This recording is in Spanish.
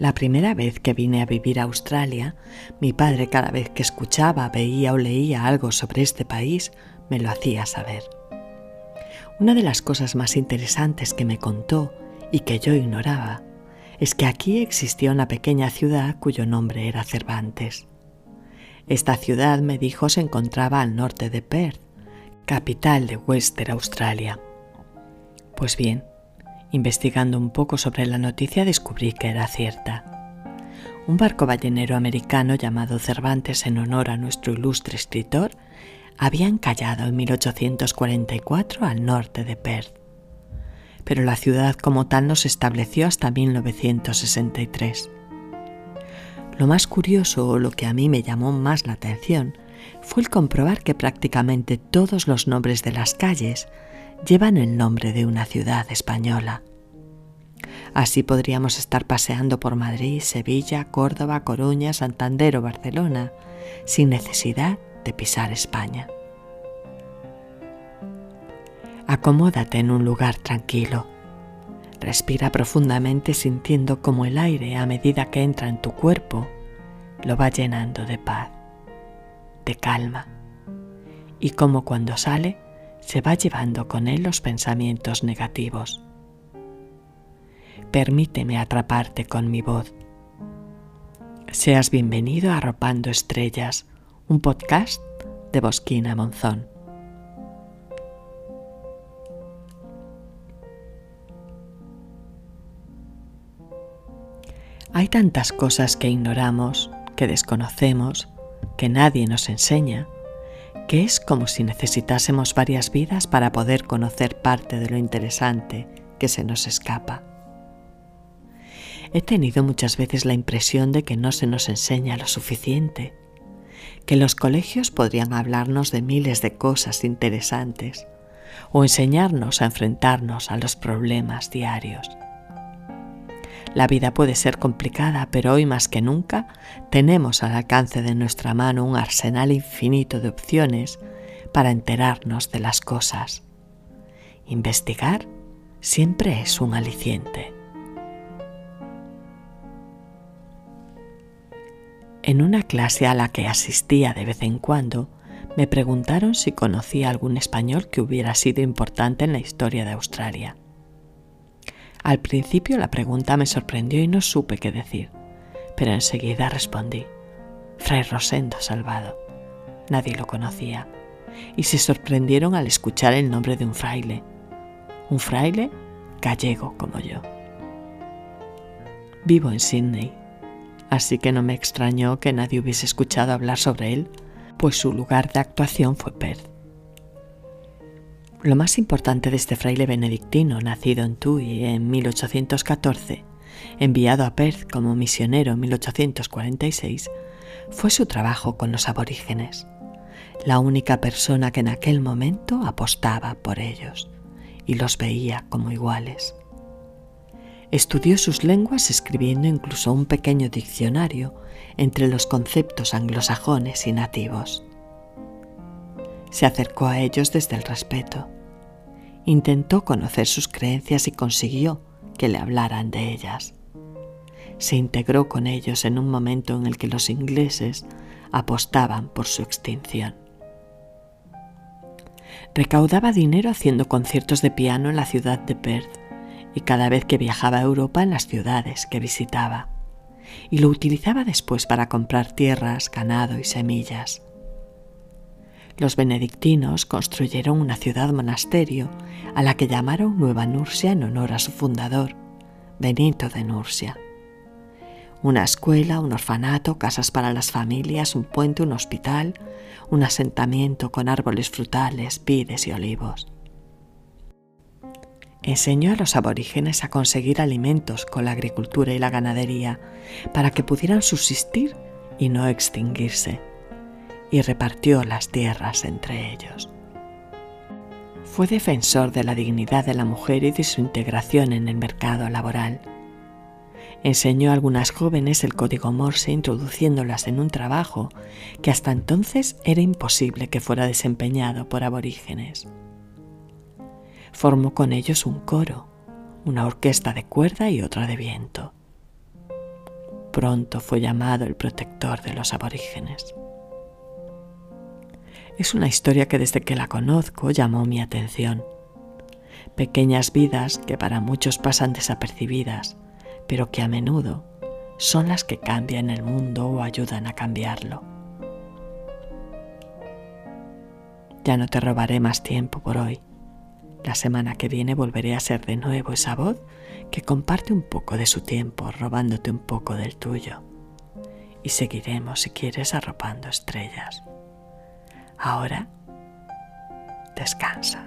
La primera vez que vine a vivir a Australia, mi padre cada vez que escuchaba, veía o leía algo sobre este país, me lo hacía saber. Una de las cosas más interesantes que me contó y que yo ignoraba es que aquí existía una pequeña ciudad cuyo nombre era Cervantes. Esta ciudad, me dijo, se encontraba al norte de Perth, capital de Western Australia. Pues bien, investigando un poco sobre la noticia descubrí que era cierta. Un barco ballenero americano llamado Cervantes en honor a nuestro ilustre escritor había encallado en 1844 al norte de Perth pero la ciudad como tal no se estableció hasta 1963. Lo más curioso o lo que a mí me llamó más la atención fue el comprobar que prácticamente todos los nombres de las calles llevan el nombre de una ciudad española. Así podríamos estar paseando por Madrid, Sevilla, Córdoba, Coruña, Santander o Barcelona, sin necesidad de pisar España. Acomódate en un lugar tranquilo. Respira profundamente sintiendo como el aire a medida que entra en tu cuerpo lo va llenando de paz, de calma, y como cuando sale se va llevando con él los pensamientos negativos. Permíteme atraparte con mi voz. Seas bienvenido a Arropando Estrellas, un podcast de Bosquina Monzón. Hay tantas cosas que ignoramos, que desconocemos, que nadie nos enseña, que es como si necesitásemos varias vidas para poder conocer parte de lo interesante que se nos escapa. He tenido muchas veces la impresión de que no se nos enseña lo suficiente, que los colegios podrían hablarnos de miles de cosas interesantes o enseñarnos a enfrentarnos a los problemas diarios. La vida puede ser complicada, pero hoy más que nunca tenemos al alcance de nuestra mano un arsenal infinito de opciones para enterarnos de las cosas. Investigar siempre es un aliciente. En una clase a la que asistía de vez en cuando, me preguntaron si conocía algún español que hubiera sido importante en la historia de Australia. Al principio la pregunta me sorprendió y no supe qué decir, pero enseguida respondí. Fray Rosendo Salvado. Nadie lo conocía y se sorprendieron al escuchar el nombre de un fraile. Un fraile gallego como yo. Vivo en Sydney, así que no me extrañó que nadie hubiese escuchado hablar sobre él, pues su lugar de actuación fue Perth. Lo más importante de este fraile benedictino, nacido en Tui en 1814, enviado a Perth como misionero en 1846, fue su trabajo con los aborígenes, la única persona que en aquel momento apostaba por ellos y los veía como iguales. Estudió sus lenguas escribiendo incluso un pequeño diccionario entre los conceptos anglosajones y nativos. Se acercó a ellos desde el respeto. Intentó conocer sus creencias y consiguió que le hablaran de ellas. Se integró con ellos en un momento en el que los ingleses apostaban por su extinción. Recaudaba dinero haciendo conciertos de piano en la ciudad de Perth y cada vez que viajaba a Europa en las ciudades que visitaba, y lo utilizaba después para comprar tierras, ganado y semillas. Los benedictinos construyeron una ciudad monasterio a la que llamaron Nueva Nursia en honor a su fundador, Benito de Nursia. Una escuela, un orfanato, casas para las familias, un puente, un hospital, un asentamiento con árboles frutales, vides y olivos. Enseñó a los aborígenes a conseguir alimentos con la agricultura y la ganadería para que pudieran subsistir y no extinguirse y repartió las tierras entre ellos. Fue defensor de la dignidad de la mujer y de su integración en el mercado laboral. Enseñó a algunas jóvenes el código Morse introduciéndolas en un trabajo que hasta entonces era imposible que fuera desempeñado por aborígenes. Formó con ellos un coro, una orquesta de cuerda y otra de viento. pronto fue llamado el protector de los aborígenes. Es una historia que desde que la conozco llamó mi atención. Pequeñas vidas que para muchos pasan desapercibidas, pero que a menudo son las que cambian el mundo o ayudan a cambiarlo. Ya no te robaré más tiempo por hoy. La semana que viene volveré a ser de nuevo esa voz que comparte un poco de su tiempo robándote un poco del tuyo. Y seguiremos, si quieres, arropando estrellas. Ahora, descansa.